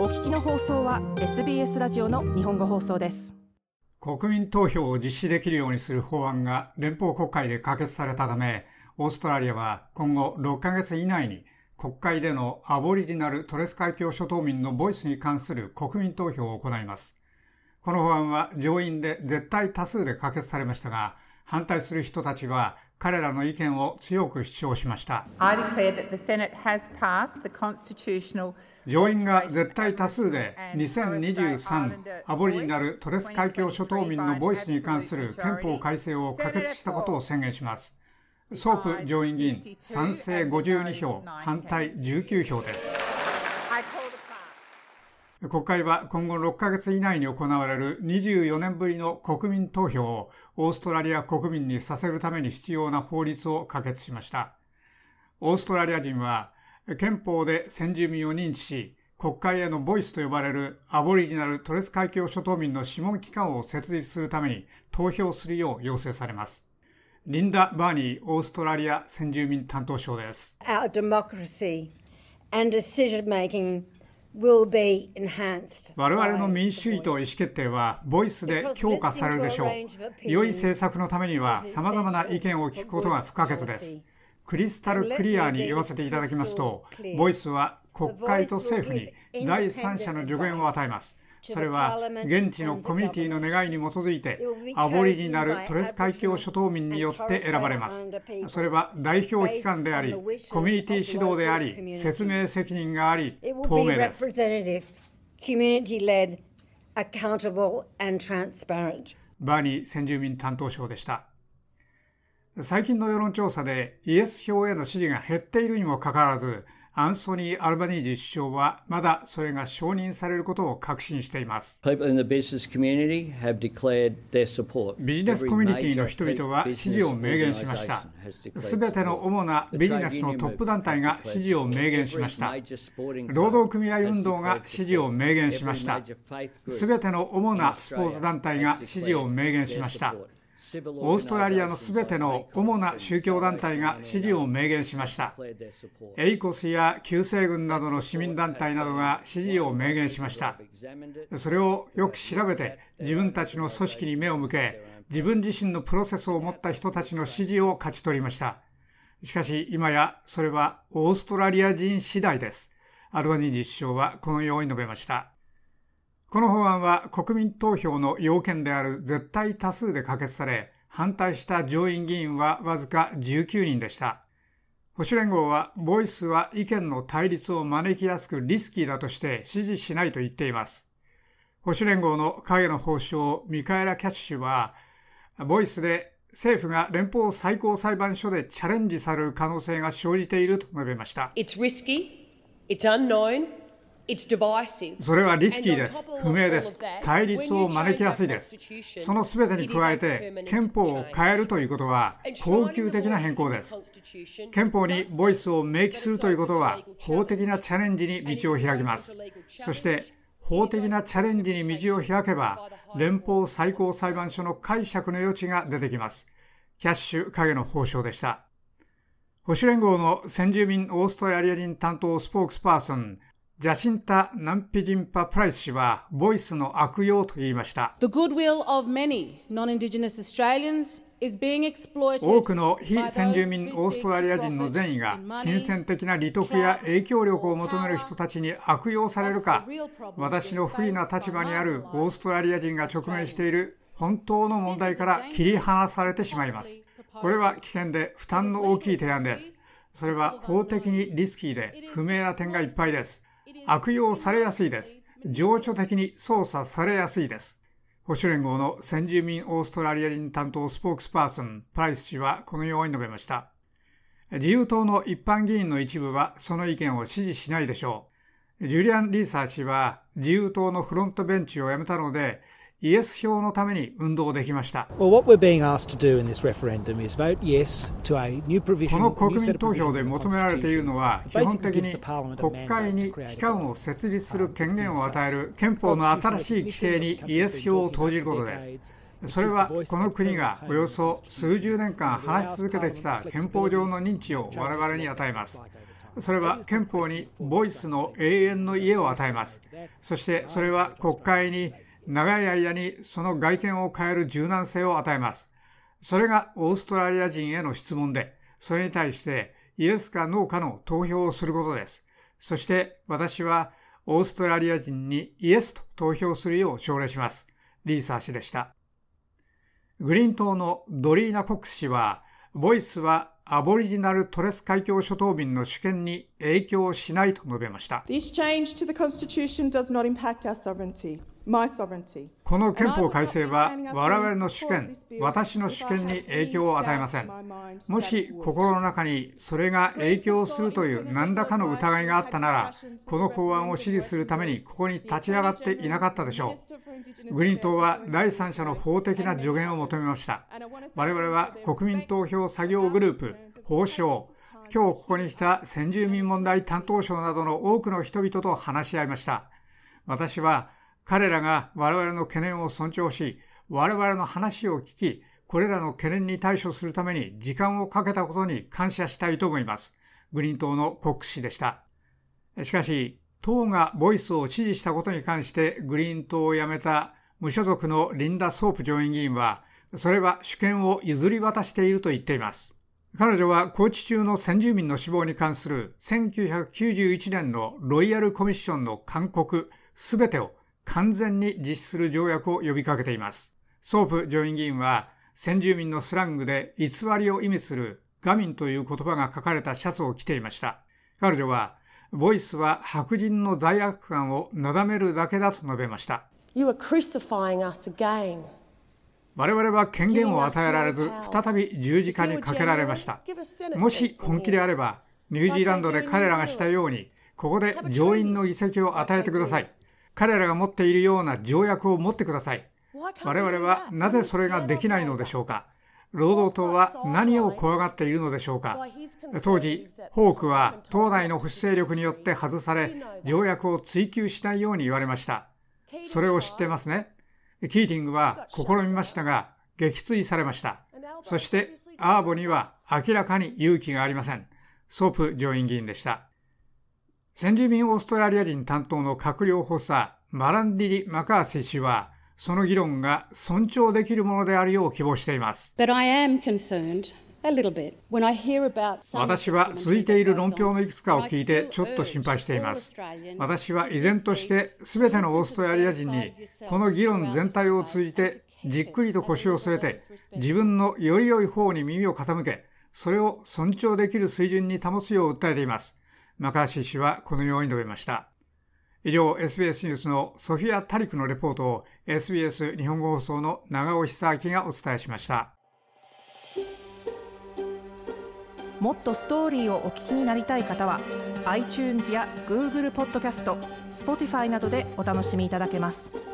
お聞きの放送は SBS ラジオの日本語放送です。国民投票を実施できるようにする法案が連邦国会で可決されたためオーストラリアは今後6ヶ月以内に国会でのアボリジナルトレス海峡諸島民のボイスに関する国民投票を行います。この法案は上院で絶対多数で可決されましたが反対する人たちは彼らの意見を強く主張しました。上院が絶対多数で2023アボリジナルトレス海峡諸島民のボイスに関する憲法改正を可決したことを宣言します。ソープ上院議員賛成52票、反対19票です。国会は今後6ヶ月以内に行われる24年ぶりの国民投票をオーストラリア国民にさせるために必要な法律を可決しました。オーストラリア人は憲法で先住民を認知し、国会へのボイスと呼ばれるアボリジナルトレス海峡諸島民の諮問機関を設立するために投票するよう要請されます。リンダ・バーニーオーストラリア先住民担当省です。Our democracy and decision making 我々の民主主義と意思決定はボイスで強化されるでしょう。良い政策のためには様々な意見を聞くことが不可欠です。クリスタルクリアに言わせていただきますと、ボイスは国会と政府に第三者の助言を与えます。それは現地のコミュニティの願いに基づいてアボリジナルトレス海峡諸島民によって選ばれます。それは代表機関でありコミュニティ指導であり説明責任があり透明です。バーニー先住民担当省でした。最近の世論調査でイエス票への支持が減っているにもかかわらずアンソニー・アルバニージ首相はまだそれが承認されることを確信しています。ビジネスコミュニティの人々は支持を明言しました。すべての主なビジネスのトップ団体が支持を明言しました。労働組合運動が支持を明言しました。すべての主なスポーツ団体が支持を明言しました。オーストラリアのすべての主な宗教団体が支持を明言しました。エイコスや旧西軍などの市民団体などが支持を明言しました。それをよく調べて自分たちの組織に目を向け自分自身のプロセスを持った人たちの支持を勝ち取りました。しかし今やそれはオーストラリア人次第です。アルバニージ首相はこのように述べました。この法案は国民投票の要件である絶対多数で可決され、反対した上院議員はわずか19人でした。保守連合は、ボイスは意見の対立を招きやすくリスキーだとして支持しないと言っています。保守連合の影の法相ミカエラ・キャッシュは、ボイスで政府が連邦最高裁判所でチャレンジされる可能性が生じていると述べました。It's risky, it's unknown, それはリスキーです。不明です。対立を招きやすいです。その全てに加えて、憲法を変えるということは、恒久的な変更です。憲法にボイスを明記するということは、法的なチャレンジに道を開きます。そして、法的なチャレンジに道を開けば、連邦最高裁判所の解釈の余地が出てきます。キャッシュ影の法相でした。保守連合の先住民オーストラリア人担当スポークスパーソン、ジャシンタ・ナンピジンパ・プライス氏は、ボイスの悪用と言いました。多くの非先住民オーストラリア人の善意が金銭的な利得や影響力を求める人たちに悪用されるか私の不利な立場にあるオーストラリア人が直面している本当の問題から切り離されてしまいます。これは危険で負担の大きい提案です。それは法的にリスキーで不明な点がいっぱいです悪用されやすいです。情緒的に操作されやすいです。保守連合の先住民オーストラリア人担当スポークスパーソン、プライス氏はこのように述べました。自由党の一般議員の一部はその意見を支持しないでしょう。ジュリアン・リーサー氏は自由党のフロントベンチを辞めたので、イエス票のために運動できました。この国民投票で求められているのは、基本的に国会に機関を設立する権限を与える憲法の新しい規定にイエス票を投じることです。それはこの国がおよそ数十年間話し続けてきた憲法上の認知を我々に与えます。それは憲法にボイスの永遠の家を与えますそしてそれは国会に長い間にその外見を変える柔軟性を与えますそれがオーストラリア人への質問でそれに対してイエスかノーかの投票をすることですそして私はオーストラリア人にイエスと投票するよう奨励しますリーサー氏でしたグリーン党のドリーナ・コックス氏はボイスはアボリジナルトレス海峡諸島民の主権に影響しないと述べました。This change to the Constitution does not impact our sovereignty. この憲法改正は我々の主権、私の主権に影響を与えません。もし心の中にそれが影響するという何らかの疑いがあったなら、この法案を支持するためにここに立ち上がっていなかったでしょう。グリーン党は第三者の法的な助言を求めました。我々は国民投票作業グループ、法省、今日ここに来た先住民問題担当省などの多くの人々と話し合いました。私は彼らが我々の懸念を尊重し、我々の話を聞き、これらの懸念に対処するために時間をかけたことに感謝したいと思います。グリーン党のコック氏でした。しかし、党がボイスを支持したことに関してグリーン党を辞めた無所属のリディア・ソープ上院議員は、それは主権を譲り渡していると言っています。彼女は拘置中の先住民の死亡に関する1991年のロイヤルコミッションの勧告すべてを完全に実施する条約を呼びかけています。ソープ上院議員は、先住民のスラングで偽りを意味するガミンという言葉が書かれたシャツを着ていました。彼女は、ボイスは白人の罪悪感をなだめるだけだと述べました。我々は権限を与えられず、再び十字架にかけられました。もし本気であれば、ニュージーランドで彼らがしたように、ここで上院の議席を与えてください。彼らが持っているような条約を持ってください。我々はなぜそれができないのでしょうか？労働党は何を怖がっているのでしょうか？当時、ホークは党内の保守勢力によって外され、条約を追求しないように言われました。それを知ってますね？キーティングは試みましたが、撃墜されました。そして、アーボには明らかに勇気がありません。ソープ上院議員でした。先住民オーストラリア人担当の閣僚補佐マランディリ・マカーシ氏は、その議論が尊重できるものであるよう希望しています。私は続いている論評のいくつかを聞いてちょっと心配しています。私は依然として全てのオーストラリア人にこの議論全体を通じてじっくりと腰を据えて自分のより良い方に耳を傾けそれを尊重できる水準に保つよう訴えています。マカーシー氏はこのように述べました。以上、SBS ニュースのソフィア・タリクのレポートを SBS 日本語放送の長尾久明がお伝えしました。もっとストーリーをお聞きになりたい方は iTunes や Google ポッドキャスト Spotify などでお楽しみいただけます。